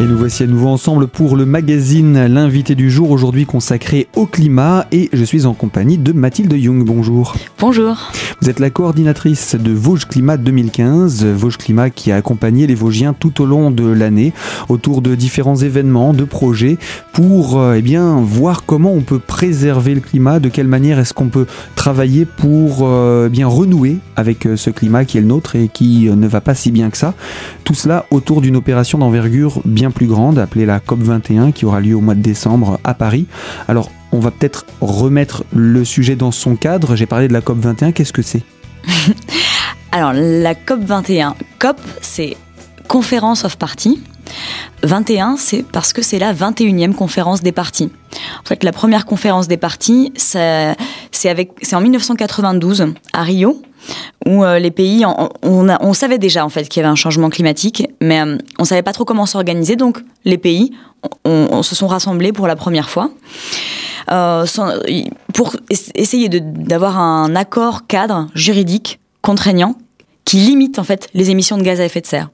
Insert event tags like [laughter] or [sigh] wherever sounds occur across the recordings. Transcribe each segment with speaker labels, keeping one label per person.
Speaker 1: Et nous voici à nouveau ensemble pour le magazine L'invité du jour, aujourd'hui consacré au climat. Et je suis en compagnie de Mathilde Young. Bonjour.
Speaker 2: Bonjour.
Speaker 1: Vous êtes la coordinatrice de Vosges Climat 2015. Vosges Climat qui a accompagné les Vosgiens tout au long de l'année autour de différents événements, de projets pour euh, eh bien, voir comment on peut préserver le climat, de quelle manière est-ce qu'on peut travailler pour euh, eh bien renouer avec euh, ce climat qui est le nôtre et qui ne va pas si bien que ça. Tout cela autour d'une opération d'envergure bien plus grande, appelée la COP21, qui aura lieu au mois de décembre à Paris. Alors, on va peut-être remettre le sujet dans son cadre. J'ai parlé de la COP21, qu'est-ce que c'est? [laughs]
Speaker 2: Alors, la COP21, COP, c'est Conference of Parties. 21, c'est parce que c'est la 21e conférence des partis. En fait, la première conférence des partis, c'est en 1992 à Rio où euh, les pays, on, savait déjà en fait qu'il y avait un changement climatique, mais euh, on savait pas trop comment s'organiser. Donc les pays, se sont rassemblés pour la première fois. Euh, pour essayer d'avoir un accord cadre juridique contraignant qui limite en fait les émissions de gaz à effet de serre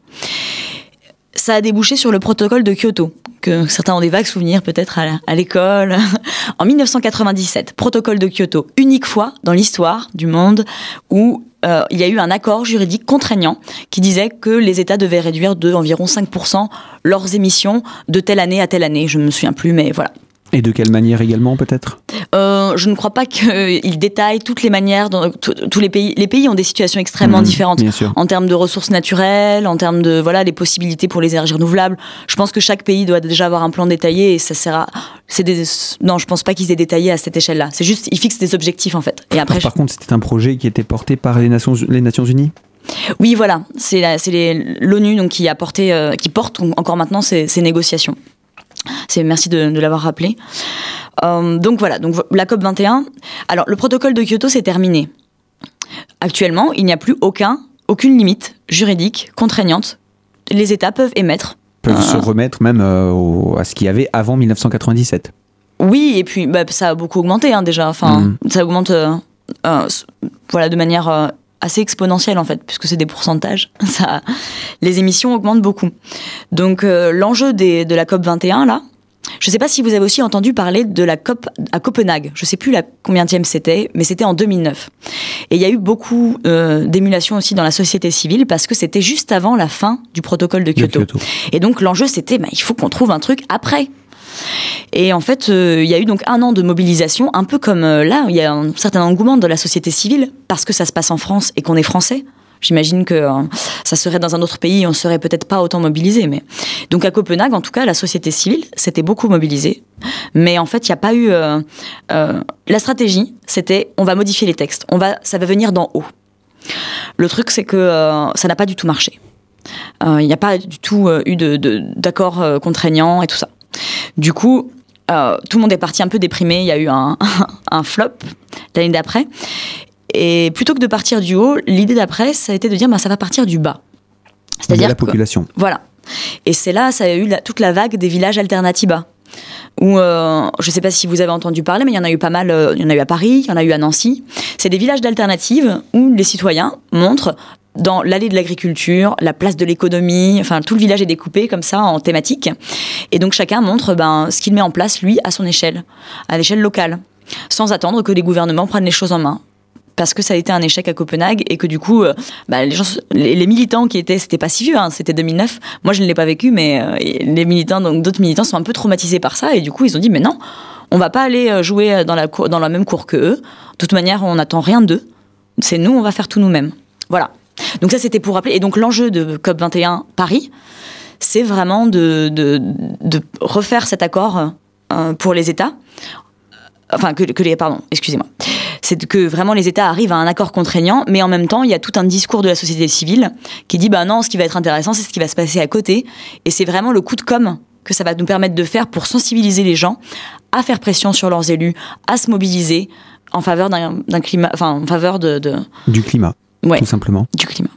Speaker 2: ça a débouché sur le protocole de Kyoto, que certains ont des vagues souvenirs peut-être à l'école. [laughs] en 1997, protocole de Kyoto, unique fois dans l'histoire du monde où euh, il y a eu un accord juridique contraignant qui disait que les États devaient réduire de environ 5% leurs émissions de telle année à telle année. Je ne me souviens plus, mais voilà.
Speaker 1: Et de quelle manière également peut-être?
Speaker 2: Euh, Je ne crois pas qu'il détaille toutes les manières. Dans tous les pays, les pays ont des situations extrêmement mmh, différentes en termes de ressources naturelles, en termes de voilà les possibilités pour les énergies renouvelables. Je pense que chaque pays doit déjà avoir un plan détaillé et ça sert des... Non, je pense pas qu'ils aient détaillé à cette échelle-là. C'est juste ils fixent des objectifs en fait.
Speaker 1: Et après. Par, contre, c'était un projet qui était porté par les Nations, les Nations Unies?
Speaker 2: Oui, voilà, c'est l'ONU donc qui a porté, euh, qui porte encore maintenant ces négociations. C'est merci de, l'avoir rappelé. Euh, donc voilà, donc la COP 21. Alors le protocole de Kyoto s'est terminé. Actuellement, il n'y a plus aucun, aucune limite juridique contraignante. Les États peuvent émettre.
Speaker 1: Peuvent se remettre même euh, à ce qu'il y avait avant 1997.
Speaker 2: Oui, et puis bah, ça a beaucoup augmenté hein, déjà. Enfin, mm. ça augmente euh, voilà de manière assez exponentielle en fait, puisque c'est des pourcentages. [laughs] Ça, les émissions augmentent beaucoup. Donc euh, l'enjeu de la COP 21 là, je ne sais pas si vous avez aussi entendu parler de la COP à Copenhague. Je ne sais plus la combienième c'était, mais c'était en 2009. Et il y a eu beaucoup euh, d'émulation aussi dans la société civile parce que c'était juste avant la fin du protocole de Kyoto. Et donc l'enjeu c'était, bah, il faut qu'on trouve un truc après. Et en fait, euh, il y a eu donc un an de mobilisation, un peu comme euh, là, il y a un certain engouement de la société civile, parce que ça se passe en France et qu'on est français. J'imagine que euh, ça serait dans un autre pays, on serait peut-être pas autant mobilisé. Mais donc à Copenhague, en tout cas, la société civile s'était beaucoup mobilisée. Mais en fait, il n'y a pas eu la stratégie. C'était on va modifier les textes, on va, ça va venir d'en haut. Le truc, c'est que ça n'a pas du tout marché. Il n'y a pas du tout eu d'accord de, contraignant et tout ça. Du coup, euh, tout le monde est parti un peu déprimé. Il y a eu [laughs] un, flop l'année d'après. Et plutôt que de partir du haut, l'idée d'après, ça a été de dire bah, ça va partir du bas.
Speaker 1: C'est-à-dire la population.
Speaker 2: voilà. Et c'est là, ça a eu toute la vague des villages alternativa. Où, euh, je ne sais pas si vous avez entendu parler, mais il y en a eu pas mal. Euh, il y en a eu à Paris, il y en a eu à Nancy. C'est des villages d'alternatives où les citoyens montrent dans l'allée de l'agriculture, la place de l'économie, enfin tout le village est découpé comme ça en thématique. Et donc chacun montre ben, ce qu'il met en place lui à son échelle, à l'échelle locale, sans attendre que les gouvernements prennent les choses en main. Parce que ça a été un échec à Copenhague et que du coup, euh, ben, les, militants qui étaient, c'était pas si vieux, hein, c'était 2009. Moi, je ne l'ai pas vécu, mais euh, les militants, donc d'autres militants, sont un peu traumatisés par ça et du coup, ils ont dit mais non, on va pas aller euh, jouer dans la dans la même cour que eux. De toute manière, on n'attend rien d'eux. C'est nous, on va faire tout nous-mêmes. Voilà. Donc ça, c'était pour rappeler. Et donc l'enjeu de COP21 Paris, c'est vraiment de, refaire cet accord euh, pour les États. Enfin, que, les... Pardon, excusez-moi. C'est que vraiment les États arrivent à un accord contraignant, mais en même temps, il y a tout un discours de la société civile qui dit, bah non, ce qui va être intéressant, c'est ce qui va se passer à côté. Et c'est vraiment le coup de com' que ça va nous permettre de faire pour sensibiliser les gens à faire pression sur leurs élus, à se mobiliser en faveur d'un climat, enfin en faveur de...
Speaker 1: du climat tout simplement.
Speaker 2: Du climat.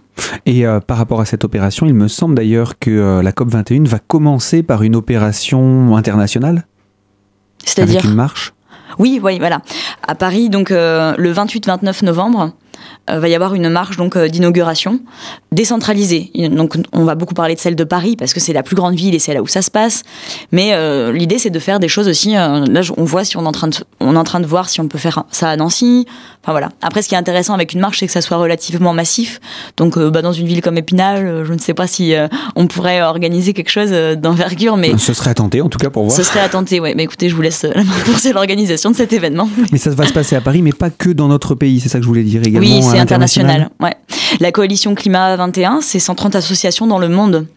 Speaker 1: Et euh, par rapport à cette opération, il me semble d'ailleurs que euh, la COP 21 va commencer par une opération internationale.
Speaker 2: C'est-à-dire
Speaker 1: une marche?
Speaker 2: Oui, oui, voilà. À Paris, donc euh, le 28-29 novembre, va y avoir une marche donc d'inauguration décentralisée. Donc on va beaucoup parler de celle de Paris parce que c'est la plus grande ville et c'est là où ça se passe. Mais l'idée c'est de faire des choses aussi. là on voit si on est en train de on est en train de voir si on peut faire ça à Nancy. Enfin voilà. Après ce qui est intéressant avec une marche c'est que ça soit relativement massif. Donc bah, dans une ville comme Épinal, je ne sais pas si on pourrait organiser quelque chose d'envergure, mais
Speaker 1: ce serait à tenter en tout cas pour voir.
Speaker 2: Ce serait à tenter, ouais. Mais écoutez, je vous laisse la pour l'organisation de cet événement.
Speaker 1: Mais ça va se passer à Paris, mais pas que dans notre pays, c'est ça que je voulais dire également.
Speaker 2: Oui, c'est international. Ouais. La coalition Climat 21, c'est 130 associations dans le monde.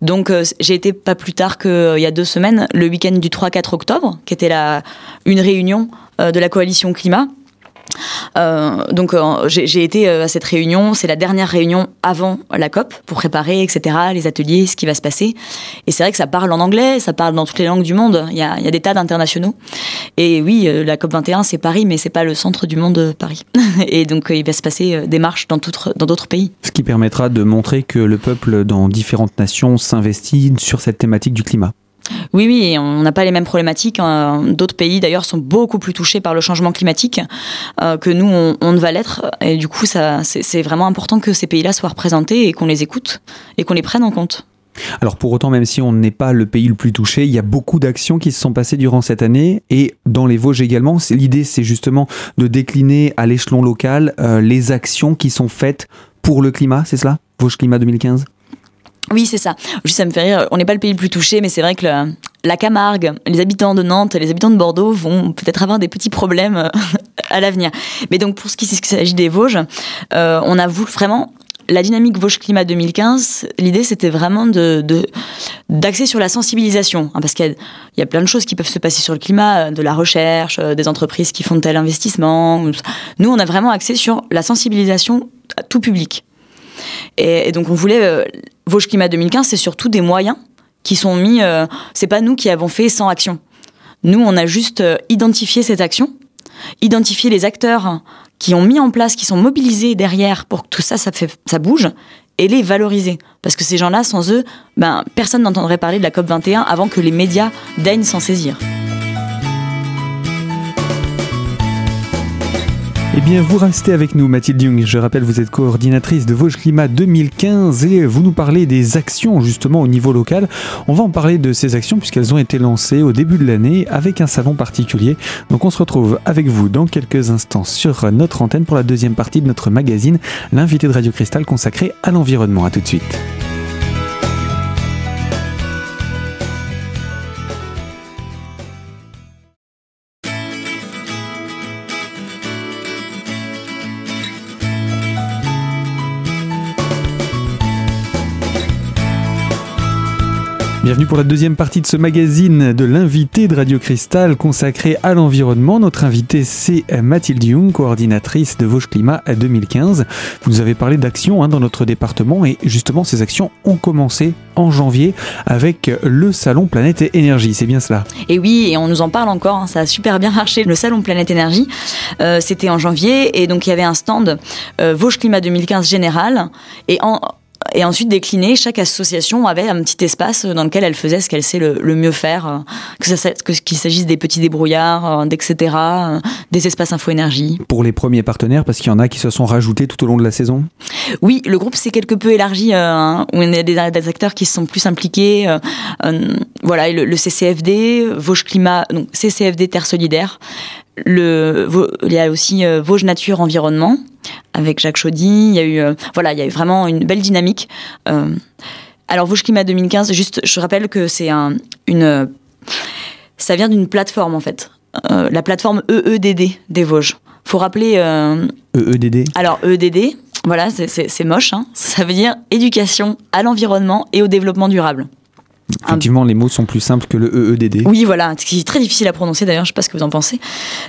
Speaker 2: Donc euh, j'ai été pas plus tard qu'il euh, y a deux semaines, le week-end du 3-4 octobre, qui était la, une réunion euh, de la coalition Climat euh, donc euh, j'ai été euh, à cette réunion, c'est la dernière réunion avant la COP pour préparer, etc., les ateliers, ce qui va se passer. Et c'est vrai que ça parle en anglais, ça parle dans toutes les langues du monde. Il y a, des tas d'internationaux. Et oui, la COP 21 c'est Paris, mais c'est pas le centre du monde Paris. [laughs] Et donc il va se passer des marches dans d'autres pays.
Speaker 1: Ce qui permettra de montrer que le peuple dans différentes nations s'investit sur cette thématique du climat.
Speaker 2: Oui, oui, on n'a pas les mêmes problématiques. Hein. D'autres pays, d'ailleurs, sont beaucoup plus touchés par le changement climatique euh, que nous, on, ne va l'être. Et du coup, c'est vraiment important que ces pays-là soient représentés et qu'on les écoute et qu'on les prenne en compte.
Speaker 1: Alors pour autant, même si on n'est pas le pays le plus touché, il y a beaucoup d'actions qui se sont passées durant cette année et dans les Vosges également. L'idée, c'est justement de décliner à l'échelon local euh, les actions qui sont faites pour le climat, c'est cela? Vosges Climat 2015
Speaker 2: oui, c'est ça. Juste, ça me fait rire. On n'est pas le pays le plus touché, mais c'est vrai que la Camargue, les habitants de Nantes, les habitants de Bordeaux vont peut-être avoir des petits problèmes euh, [laughs] à l'avenir. Mais donc, pour ce qui s'agit des Vosges, euh, on a voulu vraiment la dynamique Vosges Climat 2015, l'idée c'était vraiment de, d'axer sur la sensibilisation, hein, parce qu'il y a, plein de choses qui peuvent se passer sur le climat, de la recherche, euh, des entreprises qui font tel investissement. Nous, on a vraiment axé sur la sensibilisation à tout public. Et, donc on voulait euh, Vosges Climat 2015, c'est surtout des moyens qui sont mis. Euh, c'est pas nous qui avons fait sans action. Nous, on a juste euh, identifié cette action, identifié les acteurs qui ont mis en place, qui sont mobilisés derrière pour que tout ça, ça, ça bouge, et les valoriser. Parce que ces gens-là, sans eux, ben, personne n'entendrait parler de la COP 21 avant que les médias daignent s'en saisir.
Speaker 1: Bien, vous restez avec nous, Mathilde Jung. Je rappelle, vous êtes coordinatrice de Vosges Climat 2015 et vous nous parlez des actions justement au niveau local. On va en parler de ces actions puisqu'elles ont été lancées au début de l'année avec un salon particulier. Donc, on se retrouve avec vous dans quelques instants sur notre antenne pour la deuxième partie de notre magazine, l'invité de Radio Cristal consacré à l'environnement. À tout de suite. Bienvenue pour la deuxième partie de ce magazine de l'invité de Radio Cristal consacré à l'environnement. Notre invité c'est Mathilde Young, coordinatrice de Vosges Climat 2015. Vous nous avez parlé d'actions hein, dans notre département et justement ces actions ont commencé en janvier avec le salon Planète et Énergie. C'est bien cela?
Speaker 2: Et oui, et on nous en parle encore. Hein, ça a super bien marché. Le salon Planète Énergie, euh, c'était en janvier et donc il y avait un stand euh, Vosges Climat 2015 général et en et ensuite décliné, chaque association avait un petit espace dans lequel elle faisait ce qu'elle sait le, mieux faire, euh, que qu'il s'agisse des petits débrouillards, euh, etc., euh, des espaces info-énergie.
Speaker 1: Pour les premiers partenaires, parce qu'il y en a qui se sont rajoutés tout au long de la saison?
Speaker 2: Oui, le groupe s'est quelque peu élargi, hein, où il y a des, acteurs qui se sont plus impliqués. voilà, le, CCFD, Vosges Climat, donc CCFD Terre Solidaire, le, il y a aussi Vosges Nature Environnement, avec Jacques Chaudy. Il y a eu, euh, voilà, il y a eu vraiment une belle dynamique. Euh, alors Vosges Climat 2015, juste, je rappelle que c'est un, une, ça vient d'une plateforme en fait, euh, la plateforme EEDD des Vosges. Faut rappeler.
Speaker 1: EEDD.
Speaker 2: Alors EEDD, voilà, c'est moche. Hein. Ça veut dire éducation à l'environnement et au développement durable.
Speaker 1: Effectivement, les mots sont plus simples que le EEDD.
Speaker 2: Oui, voilà, ce qui est très difficile à prononcer d'ailleurs, je ne sais pas ce que vous en pensez.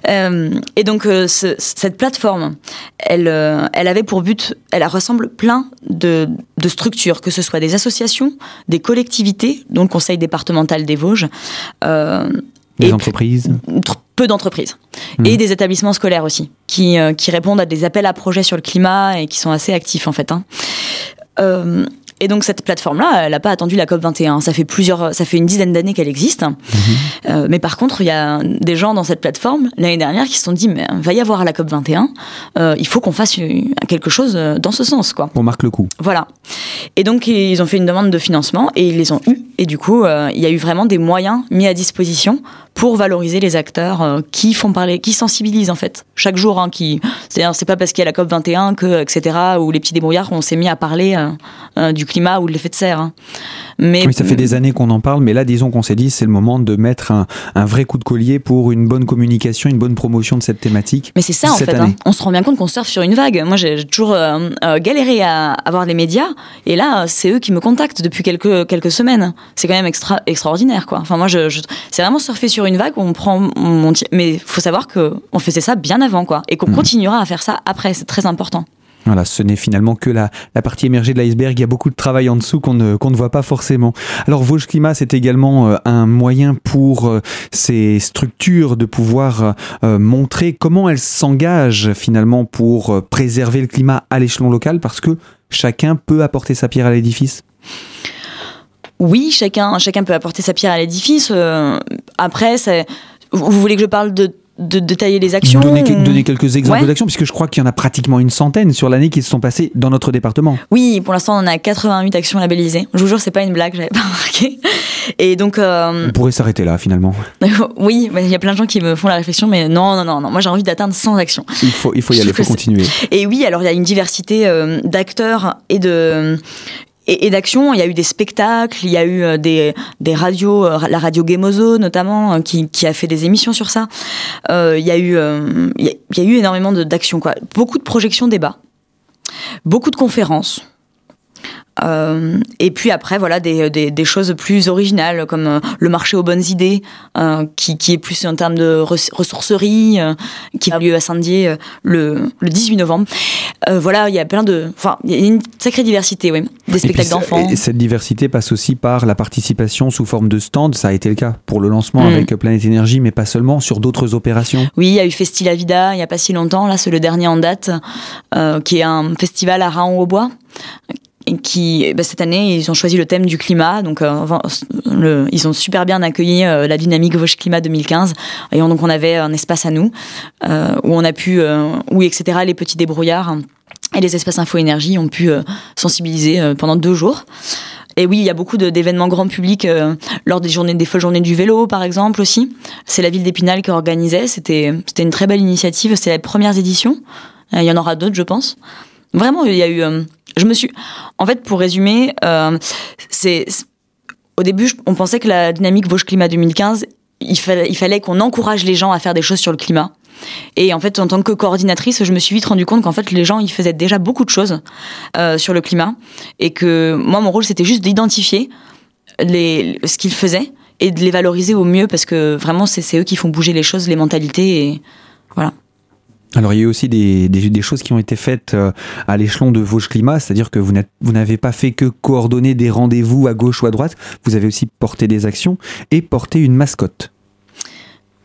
Speaker 2: Euh, et donc, euh, cette plateforme, elle, euh, elle avait pour but, elle ressemble plein de, structures, que ce soit des associations, des collectivités, dont le Conseil départemental des Vosges.
Speaker 1: des entreprises
Speaker 2: peu d'entreprises mmh. et des établissements scolaires aussi qui, qui répondent à des appels à projets sur le climat et qui sont assez actifs en fait. Hein. Euh, et donc cette plateforme-là, elle n'a pas attendu la COP 21. Ça fait plusieurs, ça fait une dizaine d'années qu'elle existe. Mhm. Euh, mais par contre, il y a des gens dans cette plateforme l'année dernière qui se sont dit, mais va y avoir la COP 21. Euh, il faut qu'on fasse quelque chose dans ce sens, quoi.
Speaker 1: On marque le coup.
Speaker 2: Voilà. Et donc ils ont fait une demande de financement et ils les ont eu. Et du coup, euh, il y a eu vraiment des moyens mis à disposition pour valoriser les acteurs euh, qui font parler, qui sensibilisent en fait chaque jour. Hein, qui, c'est-à-dire, c'est pas parce qu'il y a la COP 21 que etc. ou les petits débrouillards on s'est mis à parler euh, du climat ou de l'effet de serre. Hein.
Speaker 1: Mais oui, ça fait des années qu'on en parle, mais là, disons qu'on s'est dit, c'est le moment de mettre un, un, vrai coup de collier pour une bonne communication, une bonne promotion de cette thématique.
Speaker 2: Mais c'est ça en fait. Hein. On se rend bien compte qu'on surfe sur une vague. Moi, j'ai toujours galéré à avoir les médias, et là, c'est eux qui me contactent depuis quelques quelques semaines. C'est quand même extra extraordinaire, quoi. Enfin, moi, je, c'est vraiment surfer sur une vague où on prend mon, mais faut savoir que on faisait ça bien avant, quoi, et qu'on mhm. continuera à faire ça après. C'est très important.
Speaker 1: Voilà, ce n'est finalement que la, la partie émergée de l'iceberg. Il y a beaucoup de travail en dessous qu'on ne, qu'on ne voit pas forcément. Alors, Vosges Climat, c'est également euh, un moyen pour euh, ces structures de pouvoir euh, montrer comment elles s'engagent finalement pour préserver le climat à l'échelon local parce que chacun peut apporter sa pierre à l'édifice
Speaker 2: oui, chacun, chacun peut apporter sa pierre à l'édifice. Euh, après, vous voulez que je parle de de détailler les actions
Speaker 1: Donner, donner quelques exemples d'actions, puisque je crois qu'il y en a pratiquement une centaine sur l'année qui se sont passées dans notre département.
Speaker 2: Oui, pour l'instant, on a 88 actions labellisées. Je vous jure, c'est pas une blague, j'avais pas [laughs] remarqué. Et donc. Euh,
Speaker 1: on pourrait s'arrêter là, finalement. [laughs]
Speaker 2: oui, il y a plein de gens qui me font la réflexion, mais non, non, non, non. Moi, j'ai envie d'atteindre 100 actions.
Speaker 1: Il faut, il faut y aller, il faut continuer.
Speaker 2: Et oui, alors il y a une diversité euh, d'acteurs et de et, et d'action. Il y a eu des spectacles, il y a eu euh, des, des radios, euh, la radio Gameozo notamment, euh, qui, qui a fait des émissions sur ça. Euh, il, y a eu, il, y a, eu énormément d'actions, quoi. Beaucoup de projections débats, beaucoup de conférences. Euh, et puis après, voilà, des, des, des, choses plus originales, comme euh, le marché aux bonnes idées, euh, qui, qui, est plus en termes de ressourcerie, qui a lieu à Saint-Dié le, le 18 novembre. voilà, il y a plein de... Enfin, il y a une sacrée diversité, oui. Des spectacles d'enfants.
Speaker 1: Et cette diversité passe aussi par la participation sous forme de stand. Ça a été le cas pour le lancement mm. avec Planète Énergie, mais pas seulement, sur d'autres opérations.
Speaker 2: Oui, il y a eu Festilavida il n'y a pas si longtemps. Là, c'est le dernier en date, qui est un festival à Raon-au-Bois qui bah, cette année ils ont choisi le thème du climat donc euh, ils ont super bien accueilli euh, la dynamique Vosges Climat 2015 et donc on avait un espace à nous euh, où on a pu où etc les petits débrouillards et les espaces info énergie ont pu sensibiliser pendant deux jours et oui, il y a beaucoup d'événements grand public lors des journées, des folles journées du vélo, par exemple aussi. C'est la ville d'Épinal qui organisait. C'était, c'était une très belle initiative. C'est les premières éditions. Il y en aura d'autres, je pense. Vraiment, il y a eu je me suis. En fait, pour résumer, euh, c'est. Au début, on pensait que la dynamique Vosges Climat 2015, il fallait, qu'on encourage les gens à faire des choses sur le climat. Et en fait, en tant que coordinatrice, je me suis vite rendu compte qu'en fait, les gens, ils faisaient déjà beaucoup de choses euh, sur le climat. Et que moi, mon rôle, c'était juste d'identifier ce qu'ils faisaient et de les valoriser au mieux parce que vraiment, c'est eux qui font bouger les choses, les mentalités. Et voilà.
Speaker 1: Alors il y a eu aussi des, des, choses qui ont été faites euh, à l'échelon de Vosges Climat, c'est-à-dire que vous n'avez pas fait que coordonner des rendez-vous à gauche ou à droite, vous avez aussi porté des actions et porté une mascotte.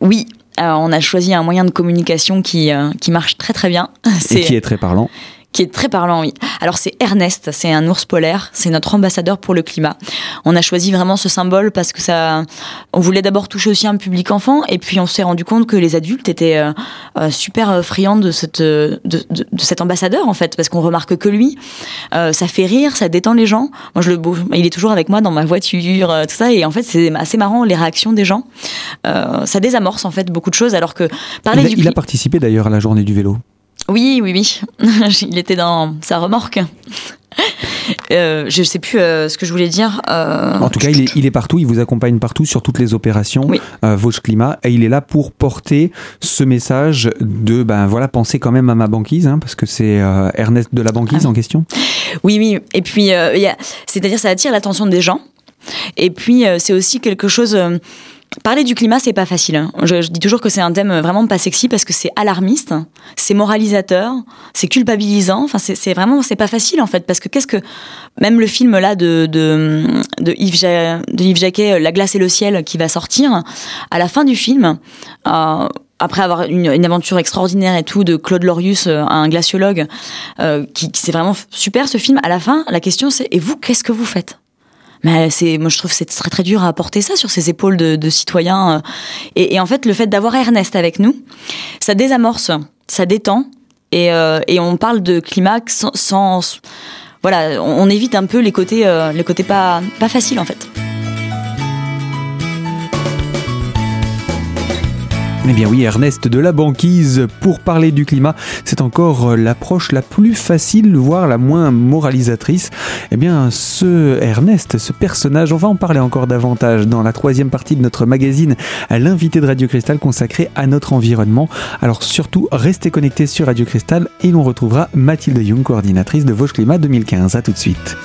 Speaker 2: Oui, alors on a choisi un moyen de communication qui, euh, qui marche très très bien. [laughs]
Speaker 1: Et qui est très parlant
Speaker 2: qui est très parlant, oui. Alors c'est Ernest, c'est un ours polaire, c'est notre ambassadeur pour le climat. On a choisi vraiment ce symbole parce que ça, on voulait d'abord toucher aussi un public enfant, et puis on s'est rendu compte que les adultes étaient euh, euh, super friands de, cette, de, de, de, cet ambassadeur en fait, parce qu'on remarque que lui, euh, ça fait rire, ça détend les gens. Moi, je le, il est toujours avec moi dans ma voiture, tout ça, et en fait c'est assez marrant les réactions des gens. ça désamorce en fait beaucoup de choses, alors que
Speaker 1: parler il a, du... il a participé d'ailleurs à la journée du vélo.
Speaker 2: Oui, oui, oui. [laughs] il était dans sa remorque. [laughs] Euh, je ne sais plus euh, ce que je voulais dire.
Speaker 1: Euh, en tout cas, il est, partout, il vous accompagne partout sur toutes les opérations oui. Vosges Climat, et il est là pour porter ce message de, ben voilà, penser quand même à ma banquise, hein, parce que c'est Ernest de la banquise ah. en question.
Speaker 2: Oui, oui. Et puis, c'est-à-dire, ça attire l'attention des gens. Et puis, c'est aussi quelque chose Parler du climat, c'est pas facile. Hein. Je, dis toujours que c'est un thème vraiment pas sexy parce que c'est alarmiste, c'est moralisateur, c'est culpabilisant. Enfin, c'est vraiment, c'est pas facile en fait parce que qu'est-ce que même le film là de de, de, Yves, Yves Jacquet, La glace et le ciel, qui va sortir à la fin du film. Euh, après avoir une, une, aventure extraordinaire et tout de Claude Lorius, un glaciologue, qui, qui c'est vraiment super ce film. À la fin, la question c'est et vous, qu'est-ce que vous faites? Mais c'est, moi je trouve c'est très très dur à porter ça sur ses épaules de, citoyens. Et, et, en fait, le fait d'avoir Ernest avec nous, ça désamorce, ça détend, et, euh, et on parle de climat sans, voilà, on, on, évite un peu les côtés, euh, les côtés pas pas faciles en fait.
Speaker 1: Eh bien oui, Ernest de la banquise, pour parler du climat, c'est encore l'approche la plus facile, voire la moins moralisatrice. Eh bien, ce Ernest, ce personnage, on va en parler encore davantage dans la troisième partie de notre magazine, l'invité de Radio Cristal consacré à notre environnement. Alors surtout, restez connectés sur Radio Cristal et l'on retrouvera Mathilde Young, coordinatrice de Vosges Climat 2015. A tout de suite.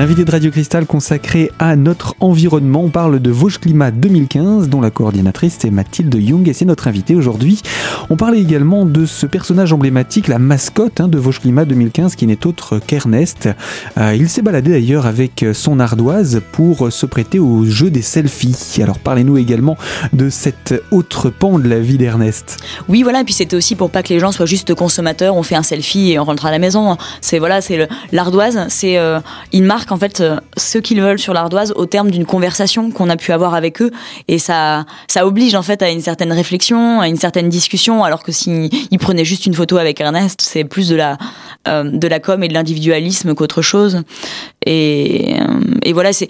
Speaker 1: L'invité de Radio Cristal consacré à notre environnement, on parle de Vosges Climat 2015 dont la coordinatrice c'est Mathilde Young et c'est notre invité aujourd'hui. On parle également de ce personnage emblématique, la mascotte hein, de Vosges Climat 2015 qui n'est autre qu'Ernest. Euh, il s'est baladé d'ailleurs avec son ardoise pour se prêter au jeu des selfies. Alors parlez-nous également de cet autre pan de la vie d'Ernest.
Speaker 2: Oui voilà, et puis c'était aussi pour pas que les gens soient juste consommateurs, on fait un selfie et on rentre à la maison. C'est voilà, c'est l'ardoise, c'est euh, il marque en fait euh, ce qu'ils veulent sur l'ardoise au terme d'une conversation qu'on a pu avoir avec eux et ça ça oblige en fait à une certaine réflexion, à une certaine discussion alors que s'ils prenaient juste une photo avec Ernest, c'est plus de la euh, de la com et de l'individualisme qu'autre chose. Et, euh, voilà, c'est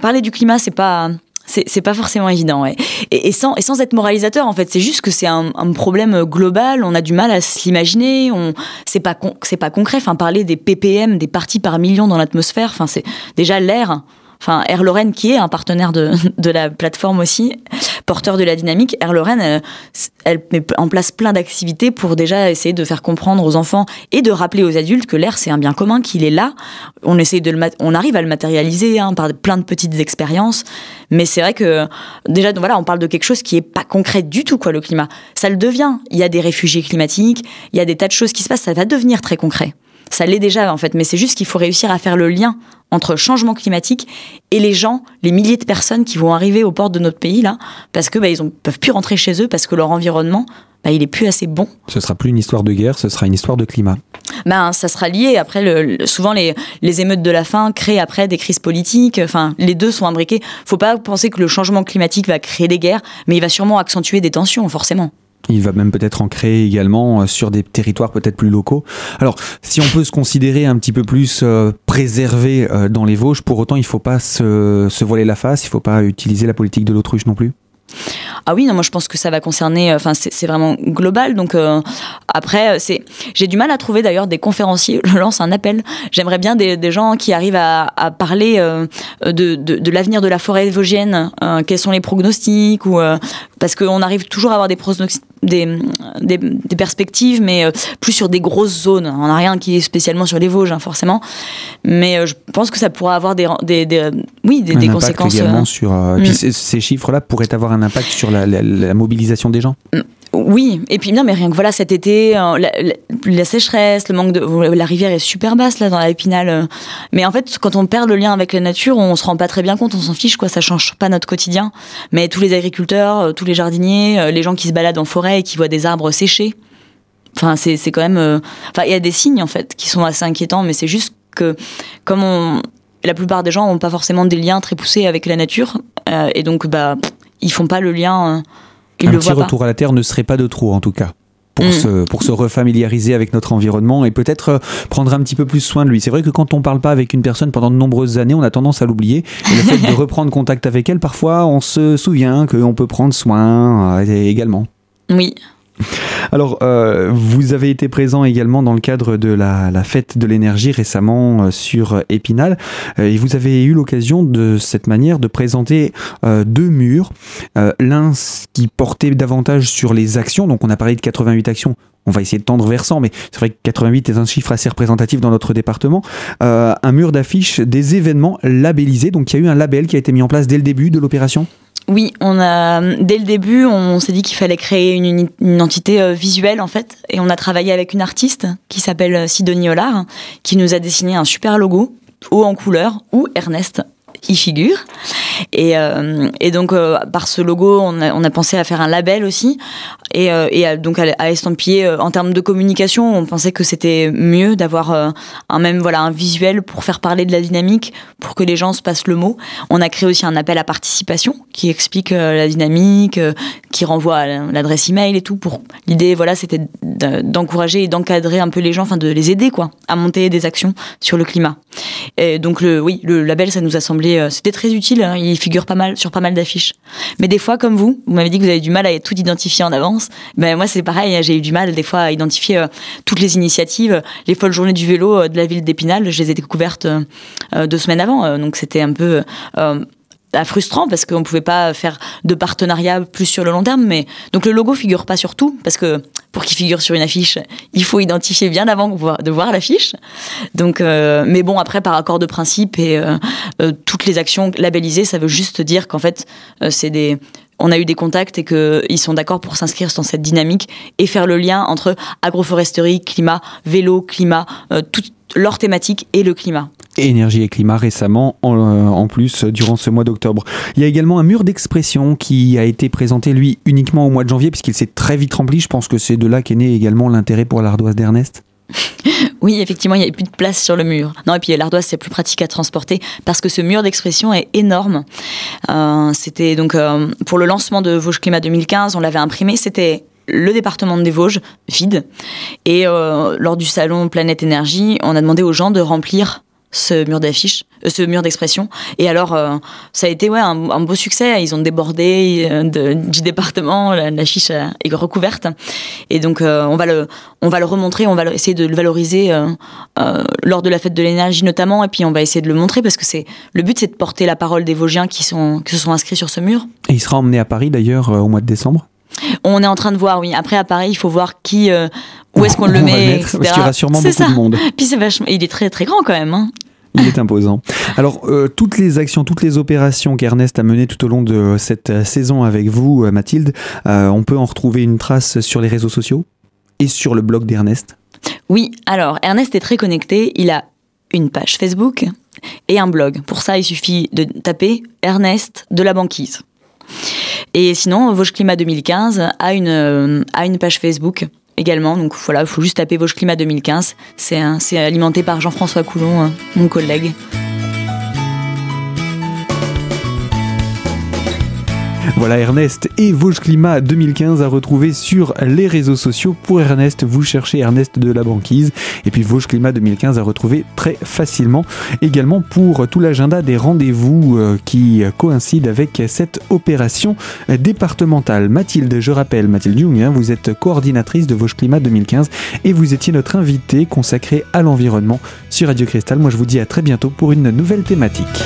Speaker 2: parler du climat, c'est pas c'est pas forcément évident. Et, sans, être moralisateur, en fait, c'est juste que c'est un, problème global. On a du mal à se l'imaginer. On, c'est pas c'est pas concret. Enfin, parler des ppm, des parties par million dans l'atmosphère. Enfin, c'est déjà l'air enfin Air Lorraine qui est un partenaire de [laughs] la plateforme aussi, porteur de la dynamique, Air Lorraine, elle, elle met en place plein d'activités pour déjà essayer de faire comprendre aux enfants et de rappeler aux adultes que l'air c'est un bien commun, qu'il est là. On essaie de le, on arrive à le matérialiser hein, par plein de petites expériences, mais c'est vrai que déjà voilà, on parle de quelque chose qui est pas concret du tout quoi le climat. Ça le devient. Il y a des réfugiés climatiques, il y a des tas de choses qui se passent, ça va devenir très concret. Ça l'est déjà en fait, mais c'est juste qu'il faut réussir à faire le lien entre changement climatique et les gens, les milliers de personnes qui vont arriver aux portes de notre pays là, parce que bah, ils ne peuvent plus rentrer chez eux parce que leur environnement, bah, il est plus assez bon.
Speaker 1: Ce sera plus une histoire de guerre, ce sera une histoire de climat.
Speaker 2: Ben, ça sera lié. Après, le, souvent les, les émeutes de la faim créent après des crises politiques. Enfin, les deux sont imbriqués. Faut pas penser que le changement climatique va créer des guerres, mais il va sûrement accentuer des tensions, forcément.
Speaker 1: Il va même peut-être en créer également euh, sur des territoires peut-être plus locaux. Alors, si on peut se considérer un petit peu plus euh, préservé euh, dans les Vosges, pour autant, il ne faut pas se, se voiler la face, il ne faut pas utiliser la politique de l'autruche non plus
Speaker 2: ah oui, non, moi je pense que ça va concerner, enfin c'est vraiment global. Donc euh, après, c'est, j'ai du mal à trouver d'ailleurs des conférenciers. [laughs] Je lance un appel. J'aimerais bien des, des, gens qui arrivent à, à parler euh, de, de, de l'avenir de la forêt vosgienne. Euh, quels sont les pronostics ou euh, parce qu'on arrive toujours à avoir des pronostics des, des, des, perspectives, mais euh, plus sur des grosses zones. On n'a rien qui est spécialement sur les Vosges, hein, forcément. Mais euh, je pense que ça pourra avoir des, des, des oui, des,
Speaker 1: un
Speaker 2: conséquences.
Speaker 1: Également sur, euh, mm. puis ces chiffres-là pourraient avoir un impact sur la, mobilisation des gens.
Speaker 2: Oui, et puis bien, mais rien que voilà, cet été, la, la, sécheresse, le manque de. La rivière est super basse, là, dans la Épinal. Mais en fait, quand on perd le lien avec la nature, on se rend pas très bien compte, on s'en fiche, quoi, ça change pas notre quotidien. Mais tous les agriculteurs, tous les jardiniers, les gens qui se baladent en forêt et qui voient des arbres séchés, enfin, c'est quand même. Enfin, il y a des signes, en fait, qui sont assez inquiétants, mais c'est juste que, comme on. La plupart des gens n'ont pas forcément des liens très poussés avec la nature, euh, et donc, bah, ils font pas le lien. Euh,
Speaker 1: il un petit retour pas. à la Terre ne serait pas de trop, en tout cas. Pour, mmh. se, pour se refamiliariser avec notre environnement et peut-être euh, prendre un petit peu plus soin de lui. C'est vrai que quand on parle pas avec une personne pendant de nombreuses années, on a tendance à l'oublier. Et le fait de [laughs] reprendre contact avec elle, parfois, on se souvient qu'on peut prendre soin euh, également.
Speaker 2: Oui, [laughs]
Speaker 1: alors, euh, vous avez été présent également dans le cadre de la, fête de l'énergie récemment euh, sur Épinal, euh, et vous avez eu l'occasion de cette manière de présenter deux murs, l'un qui portait davantage sur les actions, donc on a parlé de 88 actions on va essayer de tendre vers 100, mais c'est vrai que 88 est un chiffre assez représentatif dans notre département. Un mur d'affiches des événements labellisés. Donc il y a eu un label qui a été mis en place dès le début de l'opération?
Speaker 2: Oui, on a dès le début, on s'est dit qu'il fallait créer une, une, entité euh, visuelle en fait, et on a travaillé avec une artiste qui s'appelle Sidonie Hollard, qui nous a dessiné un super logo haut en couleur où Ernest y figure. Et, euh, et donc, euh, par ce logo, on a, pensé à faire un label aussi. Et, euh, donc, à, à estampiller en termes de communication, on pensait que c'était mieux d'avoir un même voilà, un visuel pour faire parler de la dynamique, pour que les gens se passent le mot. On a créé aussi un appel à participation qui explique la dynamique, qui renvoie à l'adresse email et tout. Pour l'idée, voilà, c'était d'encourager et d'encadrer un peu les gens, enfin de les aider quoi, à monter des actions sur le climat. Et donc, le, oui, le label, ça nous a semblé, c'était très utile. Hein il figure pas mal sur pas mal d'affiches. Mais des fois, comme vous, vous m'avez dit que vous avez du mal à tout identifier en avance. Ben moi, c'est pareil. J'ai eu du mal des fois à identifier euh, toutes les initiatives. Les folles journées du vélo euh, de la ville d'Épinal, je les ai découvertes euh, deux semaines avant. donc c'était un peu frustrant parce qu'on pouvait pas faire de partenariat plus sur le long terme. Mais donc le logo figure pas sur tout parce que pour qu'il figure sur une affiche, il faut identifier bien avant de voir l'affiche. Donc, euh, mais bon, après par accord de principe et euh, euh, toutes les actions labellisées, ça veut juste dire qu'en fait, c'est des on a eu des contacts et qu'ils sont d'accord pour s'inscrire dans cette dynamique et faire le lien entre agroforesterie, climat, vélo, climat, toute leur thématique et le climat
Speaker 1: énergie et climat récemment en, euh, en, plus durant ce mois d'octobre. Il y a également un mur d'expression qui a été présenté lui uniquement au mois de janvier puisqu'il s'est très vite rempli. Je pense que c'est de là qu'est né également l'intérêt pour l'ardoise d'Ernest. [laughs]
Speaker 2: Oui, effectivement, il n'y avait plus de place sur le mur. Non, et puis l'ardoise, c'est plus pratique à transporter parce que ce mur d'expression est énorme. Euh, c'était donc euh, pour le lancement de Vosges Climat 2015, on l'avait imprimé. C'était le département des Vosges vide. Et euh, lors du salon Planète Énergie, on a demandé aux gens de remplir ce mur d'affiches, euh, ce mur d'expression. Et alors, euh, ça a été ouais, un, beau succès. Ils ont débordé euh, du département, l'affiche est recouverte. Et donc, on, va le, on va le remontrer, on va essayer de le valoriser lors de la fête de l'énergie notamment. Et puis, on va essayer de le montrer parce que c'est le but, c'est de porter la parole des Vosgiens qui, sont, qui se sont inscrits sur ce mur.
Speaker 1: Et il sera emmené à Paris d'ailleurs au mois de décembre
Speaker 2: on est en train de voir, oui. Après, à Paris, il faut voir qui, où est-ce qu'on le met,
Speaker 1: Parce qu'il y aura sûrement beaucoup de monde.
Speaker 2: Puis c'est vachement, il est très très grand quand même. Hein.
Speaker 1: Il est imposant. Alors, euh, toutes les actions, toutes les opérations qu'Ernest a menées tout au long de cette euh, saison avec vous, euh, Mathilde, on peut en retrouver une trace sur les réseaux sociaux et sur le blog d'Ernest?
Speaker 2: Oui, alors, Ernest est très connecté. Il a une page Facebook et un blog. Pour ça, il suffit de taper Ernest de la banquise. Et sinon, Vosges Climat 2015 a une, a une page Facebook également. Donc voilà, il faut juste taper Vosges Climat 2015. C'est alimenté par Jean-François Coulon, euh, mon collègue.
Speaker 1: Voilà Ernest et Vosges Climat 2015 à retrouver sur les réseaux sociaux. Pour Ernest, vous cherchez Ernest de la banquise. Et puis Vosges Climat 2015 à retrouver très facilement. Également pour tout l'agenda des rendez-vous euh, qui coïncide avec cette opération départementale. Mathilde, je rappelle, Mathilde Jung, hein, vous êtes coordinatrice de Vosges Climat 2015 et vous étiez notre invité consacré à l'environnement sur Radio Cristal. Moi je vous dis à très bientôt pour une nouvelle thématique.